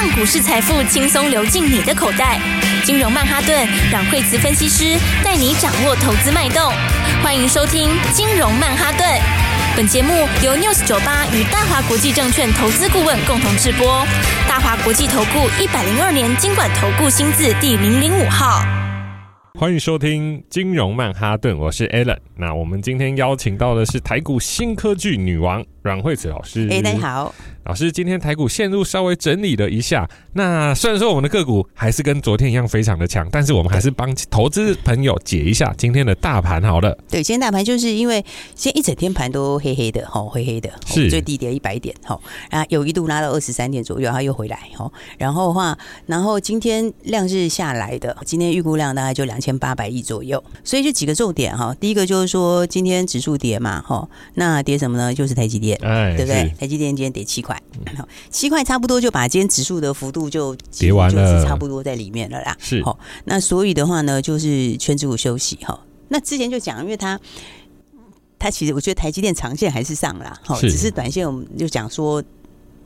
让股市财富轻松流进你的口袋。金融曼哈顿，让惠慈分析师带你掌握投资脉动。欢迎收听金融曼哈顿。本节目由 News 九八与大华国际证券投资顾问共同制播。大华国际投顾一百零二年金管投顾新字第零零五号。欢迎收听金融曼哈顿，我是 Alan。那我们今天邀请到的是台股新科技女王阮惠慈老师。哎，大家好。老师，今天台股线路稍微整理了一下。那虽然说我们的个股还是跟昨天一样非常的强，但是我们还是帮投资朋友解一下今天的大盘好了。对，今天大盘就是因为现在一整天盘都黑黑的，哈，灰黑的，是最低跌一百点，哈，啊，有一度拉到二十三点左右，然后又回来，哈，然后的话，然后今天量是下来的，今天预估量大概就两千八百亿左右，所以就几个重点哈。第一个就是说今天指数跌嘛，哈，那跌什么呢？就是台积电，哎，对不对？台积电今天跌七块。七块差不多就把今天指数的幅度就跌完了，就是差不多在里面了啦。是，好，那所以的话呢，就是全指股休息哈。那之前就讲，因为它它其实我觉得台积电长线还是上啦，好，只是短线我们就讲说。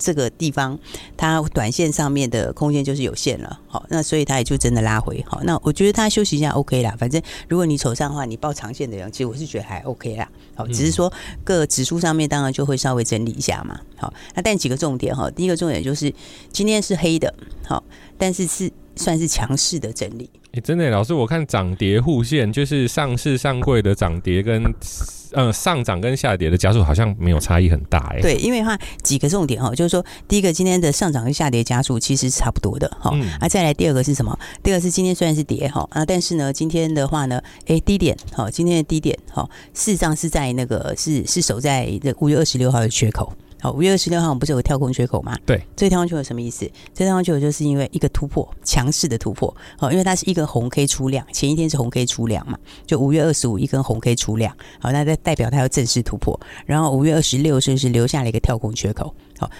这个地方，它短线上面的空间就是有限了，好，那所以它也就真的拉回，好，那我觉得它休息一下 OK 啦，反正如果你手上的话，你报长线的人，其实我是觉得还 OK 啦，好，只是说各指数上面当然就会稍微整理一下嘛，好，那但几个重点哈，第一个重点就是今天是黑的，好，但是是算是强势的整理。哎，真的，老师，我看涨跌互现，就是上市上柜的涨跌跟。呃，上涨跟下跌的加速好像没有差异很大哎。对，因为的话几个重点哈，就是说，第一个今天的上涨跟下跌加速其实是差不多的哈。嗯。啊，再来第二个是什么？第二个是今天虽然是跌哈啊，但是呢，今天的话呢，哎，低点哈，今天的低点哈，事实上是在那个是是守在这五月二十六号的缺口。好，五月二十六号我们不是有个跳空缺口吗？对，这个跳空缺口什么意思？这个跳空缺口就是因为一个突破，强势的突破。好，因为它是一根红 K 出量，前一天是红 K 出量嘛，就五月二十五一根红 K 出量。好，那代代表它要正式突破。然后五月二十六是不是留下了一个跳空缺口？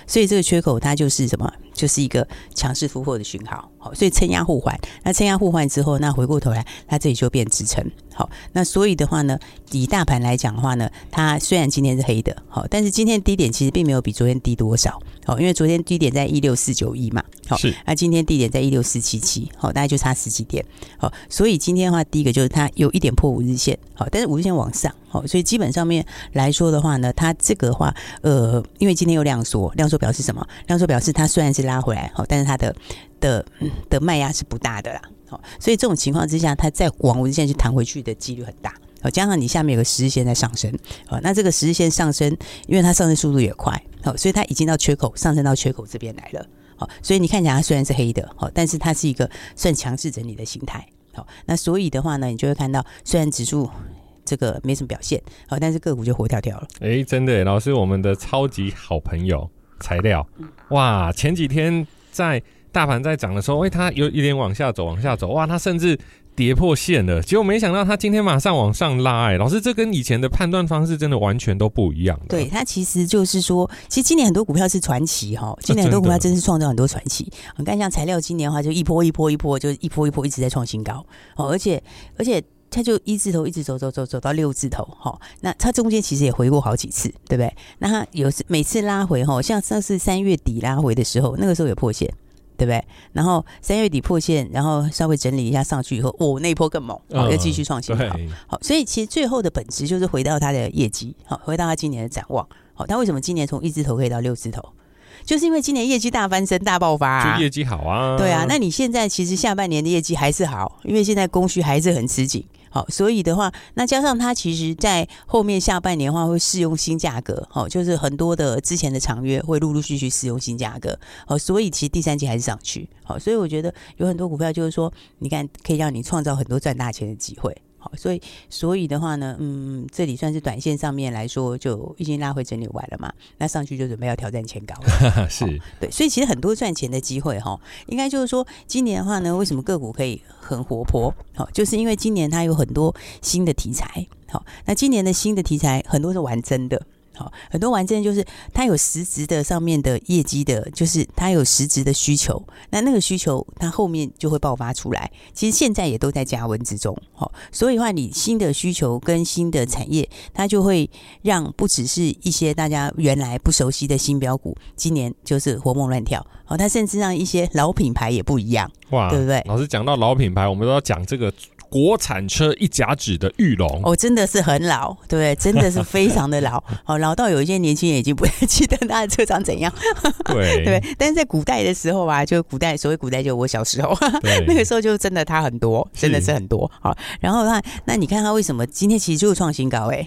所以这个缺口它就是什么？就是一个强势突破的讯号。好，所以撑压互换。那撑压互换之后，那回过头来，它这里就变支撑。好，那所以的话呢，以大盘来讲的话呢，它虽然今天是黑的，好，但是今天低点其实并没有比昨天低多少，好，因为昨天低点在一六四九一嘛，好，是，那今天低点在一六四七七，好，大概就差十几点，好，所以今天的话，第一个就是它有一点破五日线，好，但是五日线往上，好，所以基本上面来说的话呢，它这个话，呃，因为今天有量缩，量缩表示什么？量缩表示它虽然是拉回来，好，但是它的的的卖压是不大的啦。好所以这种情况之下，它再往五日线去弹回去的几率很大。好，加上你下面有个十日线在上升，好，那这个十日线上升，因为它上升速度也快，好，所以它已经到缺口，上升到缺口这边来了。好，所以你看起来它虽然是黑的，好，但是它是一个算强势整理的形态。好，那所以的话呢，你就会看到，虽然指数这个没什么表现，好，但是个股就活跳跳了。哎、欸，真的，老师，我们的超级好朋友材料，哇，前几天在。大盘在涨的时候，哎，它有一点往下走，往下走，哇，它甚至跌破线了。结果没想到，他今天马上往上拉，哎，老师，这跟以前的判断方式真的完全都不一样。对，它其实就是说，其实今年很多股票是传奇哈，今年很多股票真是创造很多传奇。你看，像材料今年的话，就一波一波一波，就一波一波一直在创新高哦，而且而且它就一字头一直走走走走到六字头哈，那它中间其实也回过好几次，对不对？那它有时每次拉回哈，像上次三月底拉回的时候，那个时候有破线。对不对？然后三月底破线，然后稍微整理一下上去以后，哦，那一波更猛，好，又继续创新高。好，所以其实最后的本质就是回到它的业绩，好，回到它今年的展望。好，它为什么今年从一字头可以到六字头？就是因为今年业绩大翻身、大爆发啊，就业绩好啊。对啊，那你现在其实下半年的业绩还是好，因为现在供需还是很吃紧。好，所以的话，那加上它其实，在后面下半年的话，会适用新价格，好，就是很多的之前的长约会陆陆续续适用新价格，好，所以其实第三季还是上去，好，所以我觉得有很多股票就是说，你看可以让你创造很多赚大钱的机会。好，所以所以的话呢，嗯，这里算是短线上面来说，就已经拉回整理完了嘛。那上去就准备要挑战前高了，是对。所以其实很多赚钱的机会哈，应该就是说，今年的话呢，为什么个股可以很活泼？好，就是因为今年它有很多新的题材。好，那今年的新的题材很多是玩真的。好，很多玩真就是它有实质的上面的业绩的，就是它有实质的需求，那那个需求它后面就会爆发出来。其实现在也都在加温之中，好，所以的话你新的需求跟新的产业，它就会让不只是一些大家原来不熟悉的新标股，今年就是活蹦乱跳，好，它甚至让一些老品牌也不一样，哇，对不对？老师讲到老品牌，我们都要讲这个。国产车一甲子的玉龙哦，真的是很老，对不对？真的是非常的老，哦，老到有一些年轻人已经不太记得他的车长怎样，对 对。但是在古代的时候啊，就古代所谓古代，就我小时候 那个时候，就真的他很多，真的是很多。好，然后那那你看他为什么今天其实就是创新高？哎，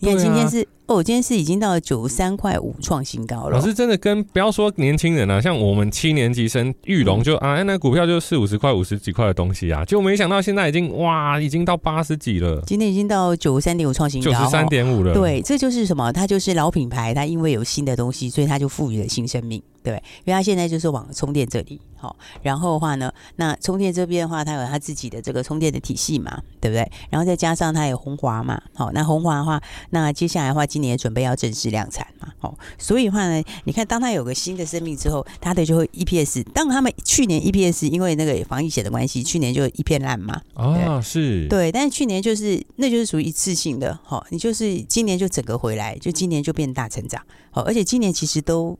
你看今天是。哦，今天是已经到了九十三块五创新高了。老师真的跟不要说年轻人啊，像我们七年级生玉龙就、嗯、啊，那股票就四五十块、五十几块的东西啊，就没想到现在已经哇，已经到八十几了。今天已经到九十三点五创新高，九十三点五了。对，这就是什么？它就是老品牌，它因为有新的东西，所以它就赋予了新生命。对，因为它现在就是往充电这里，好，然后的话呢，那充电这边的话，它有它自己的这个充电的体系嘛，对不对？然后再加上它有红华嘛，好，那红华的话，那接下来的话，今年也准备要正式量产嘛，哦，所以的话呢，你看，当它有个新的生命之后，它的就会 EPS，当他们去年 EPS 因为那个防疫险的关系，去年就一片烂嘛，啊，是，对，但是去年就是那就是属于一次性的，哦，你就是今年就整个回来，就今年就变大成长，好，而且今年其实都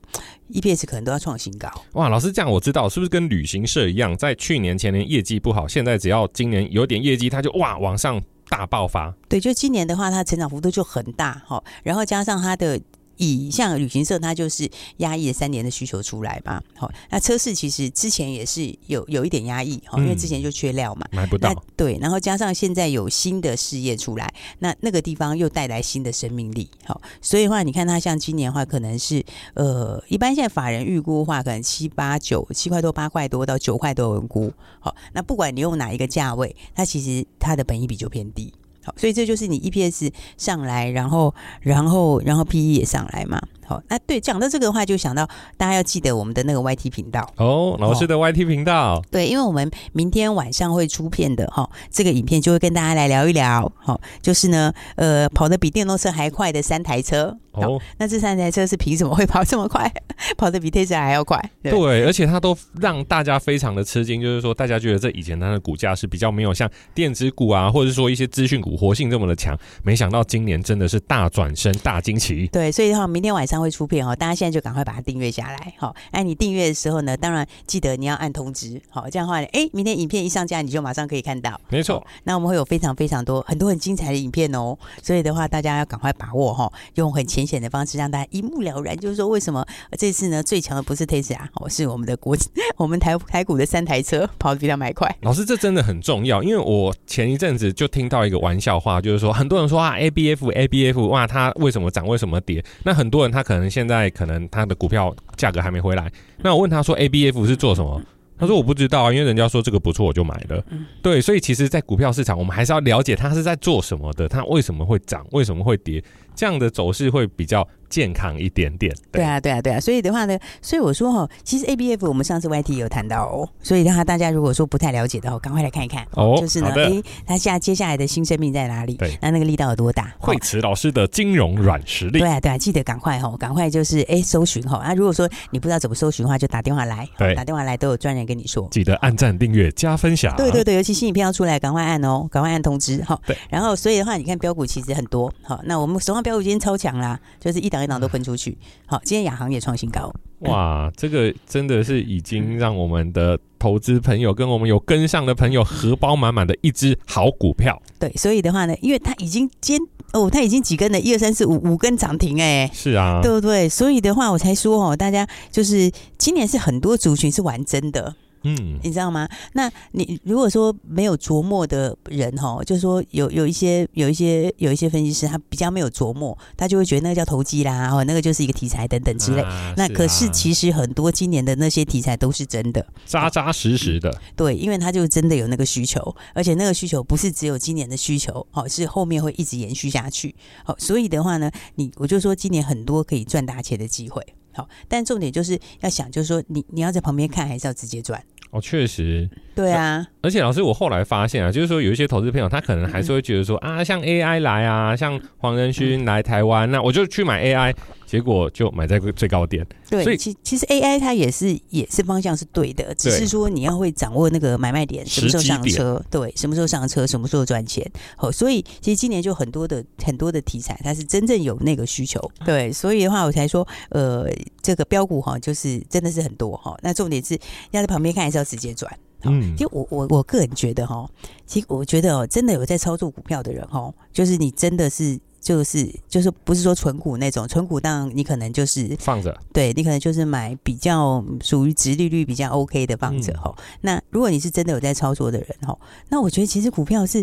EPS 可能都要创新高。哇，老师这样我知道，是不是跟旅行社一样，在去年前年业绩不好，现在只要今年有点业绩，它就哇往上。大爆发，对，就今年的话，它成长幅度就很大哈，然后加上它的。以像旅行社，它就是压抑了三年的需求出来嘛。好，那车市其实之前也是有有一点压抑，哈，因为之前就缺料嘛，买不到。对，然后加上现在有新的事业出来，那那个地方又带来新的生命力。好，所以的话，你看它像今年的话，可能是呃，一般现在法人预估的话，可能七八九七块多八块多到九块多有人估。好，那不管你用哪一个价位，它其实它的本益比就偏低。好，所以这就是你 EPS 上来，然后，然后，然后 PE 也上来嘛。好，那对讲到这个的话，就想到大家要记得我们的那个 YT 频道哦，老师的 YT 频道。对，因为我们明天晚上会出片的哈，这个影片就会跟大家来聊一聊。好，就是呢，呃，跑得比电动车还快的三台车。哦，那这三台车是凭什么会跑这么快？跑得比 Tesla 还要快？对，对，而且它都让大家非常的吃惊，就是说大家觉得这以前它的股价是比较没有像电子股啊，或者是说一些资讯股活性这么的强，没想到今年真的是大转身、大惊奇。对，所以的话，明天晚上。会出片哦，大家现在就赶快把它订阅下来。好，那你订阅的时候呢，当然记得你要按通知。好，这样的话，哎，明天影片一上架，你就马上可以看到。没错，那我们会有非常非常多很多很精彩的影片哦。所以的话，大家要赶快把握哈，用很浅显的方式让大家一目了然，就是说为什么这次呢最强的不是 Tesla，哦，是我们的国我们台台股的三台车跑得比较蛮快。老师，这真的很重要，因为我前一阵子就听到一个玩笑话，就是说很多人说啊，ABF ABF 哇，它为什么涨，为什么跌？那很多人他。可能现在可能他的股票价格还没回来，那我问他说，ABF 是做什么？他说我不知道啊，因为人家说这个不错，我就买了。对，所以其实，在股票市场，我们还是要了解它是在做什么的，它为什么会涨，为什么会跌，这样的走势会比较。健康一点点，对，对啊，对啊，对啊，所以的话呢，所以我说哈，其实 A B F 我们上次 Y T 有谈到哦，所以的话大家如果说不太了解的话，赶快来看一看哦。就是呢，哎，他现在接下来的新生命在哪里？对，那那个力道有多大？惠慈老师的金融软实力，对啊，对啊，记得赶快哈，赶快就是哎搜寻哈。啊，如果说你不知道怎么搜寻的话，就打电话来，对，打电话来都有专人跟你说。记得按赞、订阅、加分享。对对对，尤其新影片要出来，赶快按哦，赶快按通知哈。对，然后所以的话，你看标股其实很多，好，那我们手上标股今天超强啦，就是一档一档都喷出去。好，今天亚航也创新高。哇，这个真的是已经让我们的投资朋友跟我们有跟上的朋友荷包满满的一只好股票。对，所以的话呢，因为它已经今哦，它已经几根了，一二三四五五根涨停哎。是啊，对不对？所以的话，我才说哦，大家就是今年是很多族群是玩真的。嗯，你知道吗？那你如果说没有琢磨的人哈，就是说有有一些有一些有一些分析师，他比较没有琢磨，他就会觉得那个叫投机啦，哦，那个就是一个题材等等之类。啊、那可是其实很多今年的那些题材都是真的，扎扎实实的。对，因为他就真的有那个需求，而且那个需求不是只有今年的需求，哦，是后面会一直延续下去。好，所以的话呢，你我就说今年很多可以赚大钱的机会。好，但重点就是要想，就是说你你要在旁边看，还是要直接赚？哦，确实，对啊。而且老师，我后来发现啊，就是说有一些投资朋友，他可能还是会觉得说、嗯、啊，像 AI 来啊，像黄仁勋来台湾，那我就去买 AI。结果就买在最高点，对，所以其其实 AI 它也是也是方向是对的，只是说你要会掌握那个买卖点，什么时候上车，对，什么时候上车，什么时候赚钱。好，所以其实今年就很多的很多的题材，它是真正有那个需求，对，所以的话我才说，呃，这个标股哈，就是真的是很多哈。那重点是要在旁边看，还是要直接转？嗯，其实我我我个人觉得哈，其实我觉得哦，真的有在操作股票的人哈，就是你真的是。就是就是不是说纯股那种，纯股当然你可能就是放着，对，你可能就是买比较属于殖利率比较 OK 的放着哈。嗯、那如果你是真的有在操作的人哈，那我觉得其实股票是。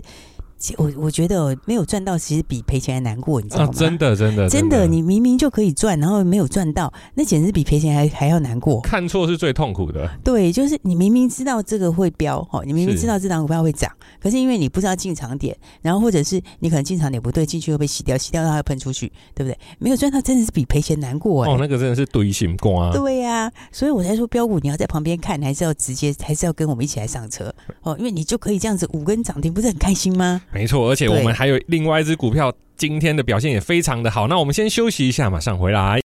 我我觉得没有赚到，其实比赔钱还难过，你知道吗？啊、真的，真的，真的，你明明就可以赚，然后没有赚到，那简直比赔钱还还要难过。看错是最痛苦的。对，就是你明明知道这个会飙，哦，你明明知道这档股票会涨，可是因为你不知道进场点，然后或者是你可能进场点不对，进去又被洗掉，洗掉它又喷出去，对不对？没有赚到，真的是比赔钱难过。哦，那个真的是堆心瓜。对呀、啊，所以我才说标股你要在旁边看，还是要直接，还是要跟我们一起来上车哦，因为你就可以这样子五根涨停，不是很开心吗？没错，而且我们。还有另外一只股票，今天的表现也非常的好。那我们先休息一下，马上回来。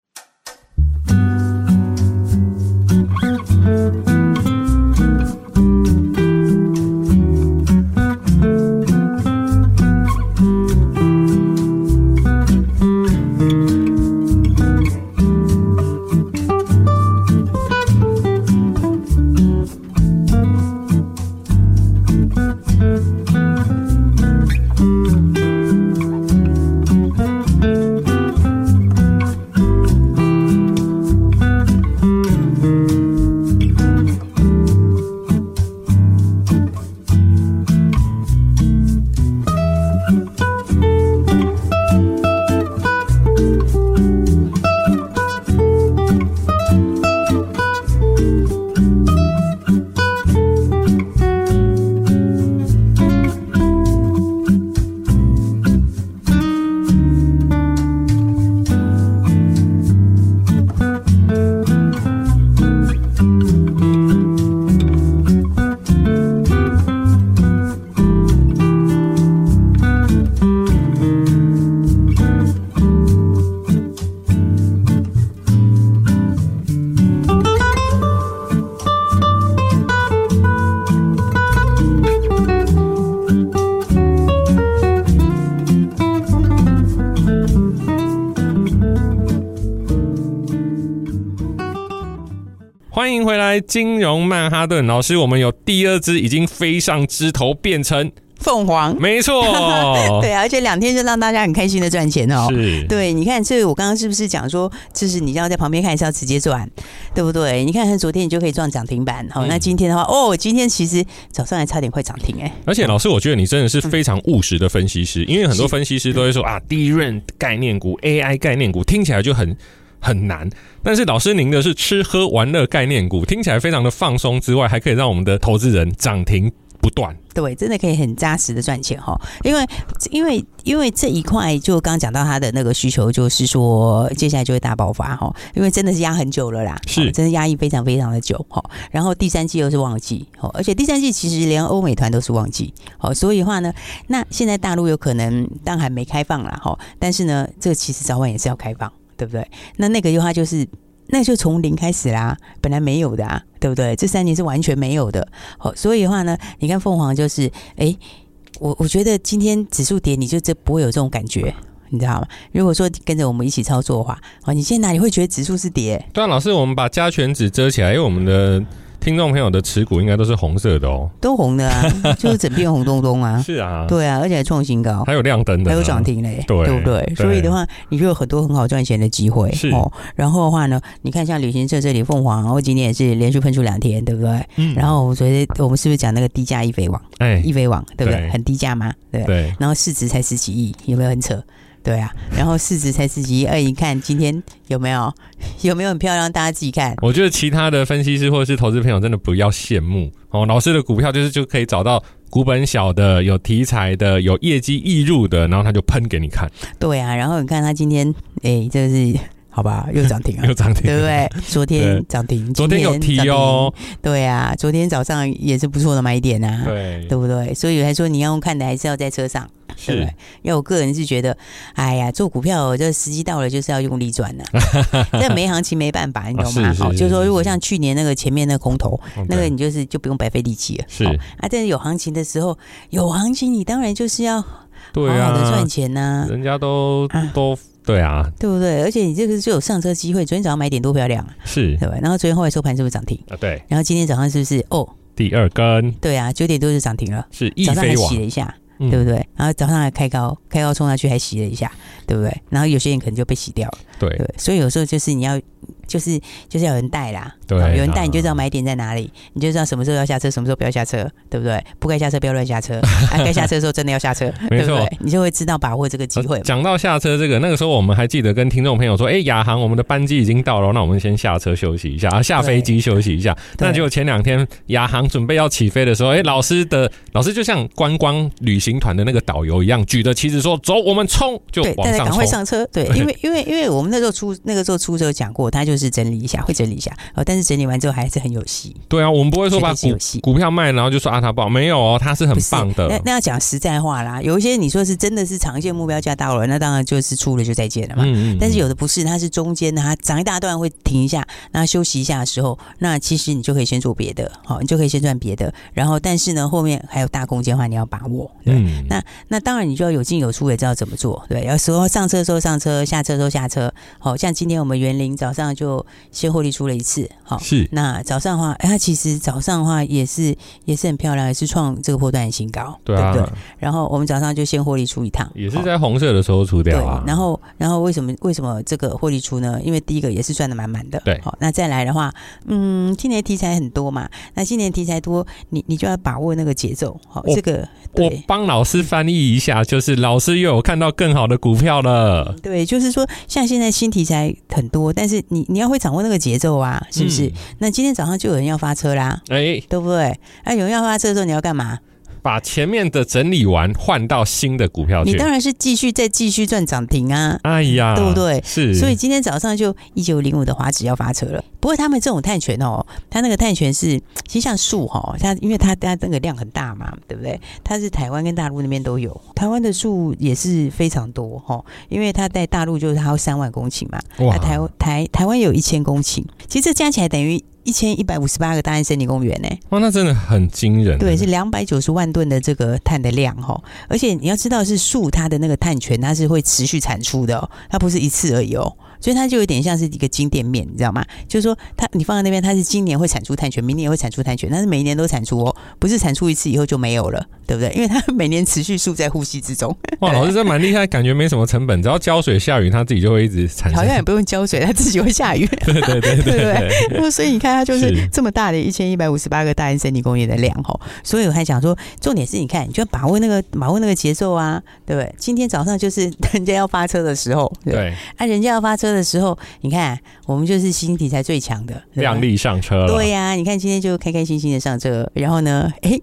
金融曼哈顿老师，我们有第二只已经飞上枝头，变成凤凰，没错，对，而且两天就让大家很开心的赚钱哦。是，对，你看，所以我刚刚是不是讲说，就是你要在旁边看，还是要直接赚，对不对？你看，昨天你就可以赚涨停板，好，那今天的话，哦，今天其实早上还差点快涨停哎。而且老师，我觉得你真的是非常务实的分析师，因为很多分析师都会说啊，低润概念股、AI 概念股听起来就很。很难，但是老师您的是吃喝玩乐概念股，听起来非常的放松之外，还可以让我们的投资人涨停不断。对，真的可以很扎实的赚钱哈。因为因为因为这一块就刚讲到他的那个需求，就是说接下来就会大爆发哈。因为真的是压很久了啦，是真的压抑非常非常的久哈。然后第三季又是旺季，哦而且第三季其实连欧美团都是旺季，哦，所以的话呢，那现在大陆有可能当然还没开放啦哈，但是呢，这个其实早晚也是要开放。对不对？那那个的话就是，那就从零开始啦，本来没有的啊，对不对？这三年是完全没有的。好，所以的话呢，你看凤凰就是，哎，我我觉得今天指数跌，你就这不会有这种感觉，你知道吗？如果说跟着我们一起操作的话，哦，你现在哪里会觉得指数是跌？段，老师，我们把加权指遮起来，因为我们的。听众朋友的持股应该都是红色的哦，都红的啊，就是整片红咚咚啊。是啊，对啊，而且还创新高，还有亮灯的，还有涨停嘞，对，对不对？所以的话，你就有很多很好赚钱的机会是哦。然后的话呢，你看像旅行社这里凤凰，然后今天也是连续喷出两天，对不对？嗯。然后我昨天我们是不是讲那个低价易飞网？哎，易飞网对不对？很低价嘛？对对。然后市值才十几亿，有没有很扯？对啊，然后市值才十几亿，哎，你看今天有没有 有没有很漂亮？大家自己看。我觉得其他的分析师或者是投资朋友真的不要羡慕哦，老师的股票就是就可以找到股本小的、有题材的、有业绩易入的，然后他就喷给你看。对啊，然后你看他今天，哎，这是 好吧，又涨停了，又涨停，对不对？昨天涨停，昨天有提哦，对啊，昨天早上也是不错的买点啊，对，对不对？所以还说，你要用看的，还是要在车上，是。对不对？因为我个人是觉得，哎呀，做股票这时机到了就是要用力赚呐，这 没行情没办法，你懂吗？好，就是说如果像去年那个前面那个空头，那个你就是就不用白费力气了，是。啊。但是有行情的时候，有行情你当然就是要好好的赚钱呐，人家都都。对啊，对不对？而且你这个就有上车机会。昨天早上买点多漂亮啊，是，对吧？然后昨天后来收盘是不是涨停啊？对。然后今天早上是不是哦？第二根。对啊，九点多就涨停了。是，早上还洗了一下，嗯、对不对？然后早上还开高，开高冲上去还洗了一下，对不对？然后有些人可能就被洗掉了，对，对。所以有时候就是你要。就是就是要有人带啦，对，有人带你就知道买点在哪里，你就知道什么时候要下车，什么时候不要下车，对不对？不该下车不要乱下车，啊，该下车的时候真的要下车，对不对？你就会知道把握这个机会。讲到下车这个，那个时候我们还记得跟听众朋友说，哎，亚航我们的班机已经到了，那我们先下车休息一下，啊，下飞机休息一下。那结果前两天亚航准备要起飞的时候，哎，老师的老师就像观光旅行团的那个导游一样，举着旗子说走，我们冲，就往上冲，赶快上车。对，因为因为因为我们那时候出那个时候出车讲过，他就是整理一下会。整理一下，哦，但是整理完之后还是很有戏。对啊，我们不会说把股股票卖，然后就说啊，它不好，没有哦，它是很棒的。那那要讲实在话啦，有一些你说是真的是长线目标价到了，那当然就是出了就再见了嘛。嗯嗯嗯，但是有的不是，它是中间它涨一大段会停一下，那休息一下的时候，那其实你就可以先做别的，好，你就可以先赚别的。然后，但是呢，后面还有大空间的话，你要把握。对，嗯、那那当然你就要有进有出，也知道怎么做。对，有时候上车的时候上车，下车的时候下车。好像今天我们园林早上就先获利出了一次。好，是那早上的话，哎，它其实早上的话也是也是很漂亮，也是创这个波段的新高，对不对？然后我们早上就先获利出一趟，也是在红色的时候出掉啊。然后，然后为什么为什么这个获利出呢？因为第一个也是赚的满满的，对。好，那再来的话，嗯，今年题材很多嘛，那今年题材多，你你就要把握那个节奏。好，这个我帮老师翻译一下，就是老师又有看到更好的股票了。对，就是说像现在新题材很多，但是你你要会掌握那个节奏啊，是不是？嗯那今天早上就有人要发车啦，哎、欸，对不对？那有人要发车的时候，你要干嘛？把前面的整理完，换到新的股票去。你当然是继续再继续赚涨停啊！哎呀，对不对？是。所以今天早上就一九零五的华指要发车了。不过他们这种碳权哦，它那个碳权是其实像树哈，它因为它它那个量很大嘛，对不对？它是台湾跟大陆那边都有，台湾的树也是非常多哈，因为它在大陆就是它有三万公顷嘛，哇，台台台湾有一千公顷，其实这加起来等于。一千一百五十八个大安森林公园呢？哇，那真的很惊人。对，是两百九十万吨的这个碳的量哈，而且你要知道是树，它的那个碳权它是会持续产出的，它不是一次而已哦。所以它就有点像是一个金店面，你知道吗？就是说，它你放在那边，它是今年会产出碳权，明年也会产出碳权，但是每一年都产出哦，不是产出一次以后就没有了，对不对？因为它每年持续树在呼吸之中。哇，老师这蛮厉害，感觉没什么成本，只要浇水下雨，它自己就会一直产生。好像也不用浇水，它自己会下雨。对对对对对，对。所以你看，它就是这么大的一千一百五十八个大安森林公园的量吼。所以我还想说，重点是你看，你就要把握那个把握那个节奏啊，对不对？今天早上就是人家要发车的时候，对，对啊，人家要发车的时候，你。看，我们就是新题材最强的，靓丽上车了。对呀、啊，你看今天就开开心心的上车，然后呢，哎，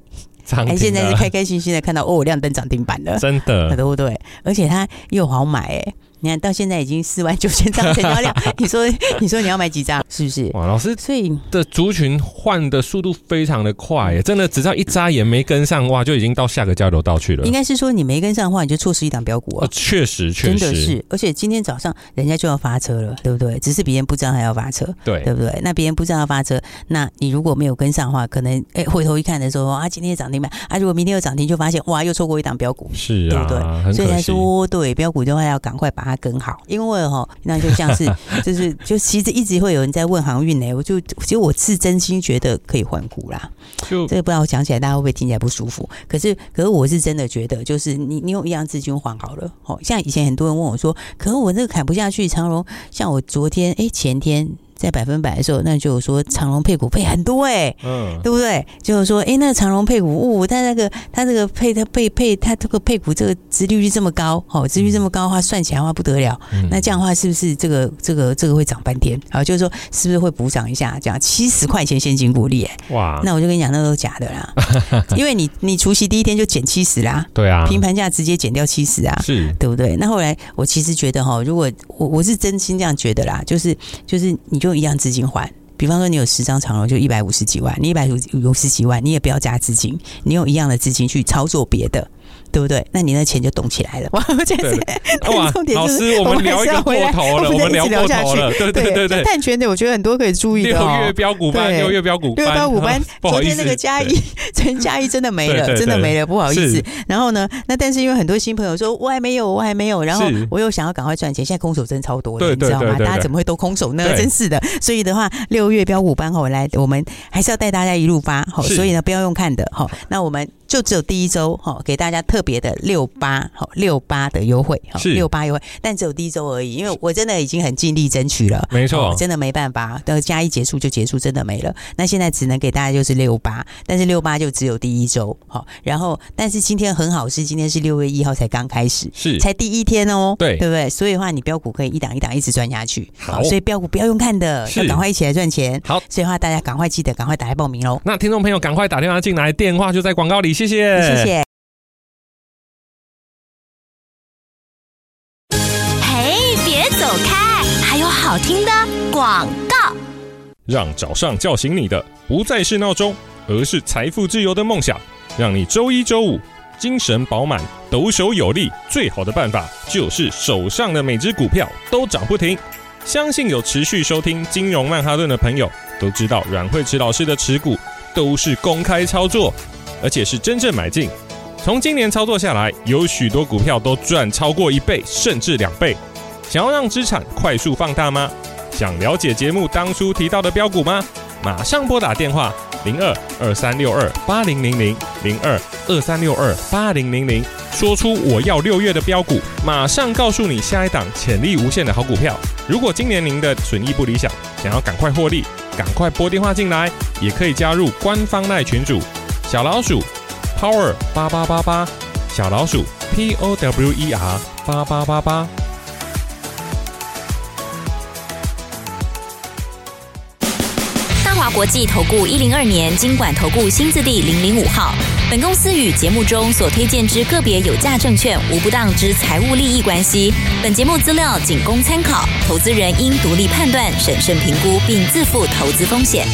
哎，现在是开开心心的看到哦，亮灯涨停板了，真的，对不对？而且它又好买，哎。你看到现在已经四万九千张成交量，你说你说你要买几张？是不是？哇，老师，所以的族群换的速度非常的快，真的只要一眨眼没跟上，哇，就已经到下个交流道去了。应该是说你没跟上的话，你就错失一档标股啊。确实，确实，真的是。而且今天早上人家就要发车了，对不对？只是别人不知道还要发车，对，对不对？那别人不知道要发车，那你如果没有跟上的话，可能哎回头一看的时候啊，今天涨停板啊，如果明天又涨停，就发现哇，又错过一档标股，是啊，对不对？所以来说，对标股的话要赶快把它更好，因为。问哈，那就像是 就是就其实一直会有人在问航运呢，我就其实我是真心觉得可以换股啦。就这个不知道我讲起来大家会不会听起来不舒服？可是可是我是真的觉得，就是你你用一样资金换好了。哦，像以前很多人问我说，可是我这个砍不下去，长荣像我昨天哎前天。在百分百的时候，那就是说长隆配股配很多哎、欸，嗯，对不对？就是说，哎，那个长隆配股，哦，它那个它这个配它配配它这个配股这个殖利率这么高，哦，殖利率这么高的话，算起来的话不得了。嗯、那这样的话，是不是这个这个这个会涨半天？好，就是说，是不是会补涨一下？这样七十块钱现金股利，哎，哇！那我就跟你讲，那都是假的啦，因为你你除夕第一天就减七十啦，对啊，平盘价直接减掉七十啊，是对不对？那后来我其实觉得哈，如果我我是真心这样觉得啦，就是就是你就。用一样资金还，比方说你有十张长龙，就一百五十几万，你一百五五十几万，你也不要加资金，你用一样的资金去操作别的。对不对？那你那钱就动起来了。哇，这是哇，重点就是我们聊一个过头了，我们聊过头了。对对对对，碳权的我觉得很多可以注意的。六月标股班，六月标股班，六月标股班。昨天那个嘉义，真嘉义真的没了，真的没了，不好意思。然后呢，那但是因为很多新朋友说我还没有，我还没有，然后我又想要赶快赚钱，现在空手真超多的，你知道吗？大家怎么会都空手呢？真是的。所以的话，六月标股班后来，我们还是要带大家一路发。好，所以呢，不要用看的。好，那我们。就只有第一周哈，给大家特别的六八好六八的优惠，是六八优惠，但只有第一周而已，因为我真的已经很尽力争取了，没错，真的没办法，等加一结束就结束，真的没了。那现在只能给大家就是六八，但是六八就只有第一周好，然后但是今天很好是今天是六月一号才刚开始，是才第一天哦，对对不对？所以的话你标股可以一档一档一直赚下去，好，所以标股不要用看的，要赶快一起来赚钱，好，所以的话大家赶快记得赶快打来报名喽。那听众朋友赶快打电话进来，电话就在广告里。谢谢，谢谢。嘿，别走开，还有好听的广告。让早上叫醒你的不再是闹钟，而是财富自由的梦想。让你周一、周五精神饱满、抖手有力。最好的办法就是手上的每只股票都涨不停。相信有持续收听金融曼哈顿的朋友都知道，阮慧慈老师的持股都是公开操作。而且是真正买进，从今年操作下来，有许多股票都赚超过一倍，甚至两倍。想要让资产快速放大吗？想了解节目当初提到的标股吗？马上拨打电话零二二三六二八零零零零二二三六二八零零零，说出我要六月的标股，马上告诉你下一档潜力无限的好股票。如果今年您的损益不理想，想要赶快获利，赶快拨电话进来，也可以加入官方赖群组。小老鼠，Power 八八八八，小老鼠 P O W E R 八八八八。大华国际投顾一零二年金管投顾新字第零零五号。本公司与节目中所推荐之个别有价证券无不当之财务利益关系。本节目资料仅供参考，投资人应独立判断、审慎评估，并自负投资风险。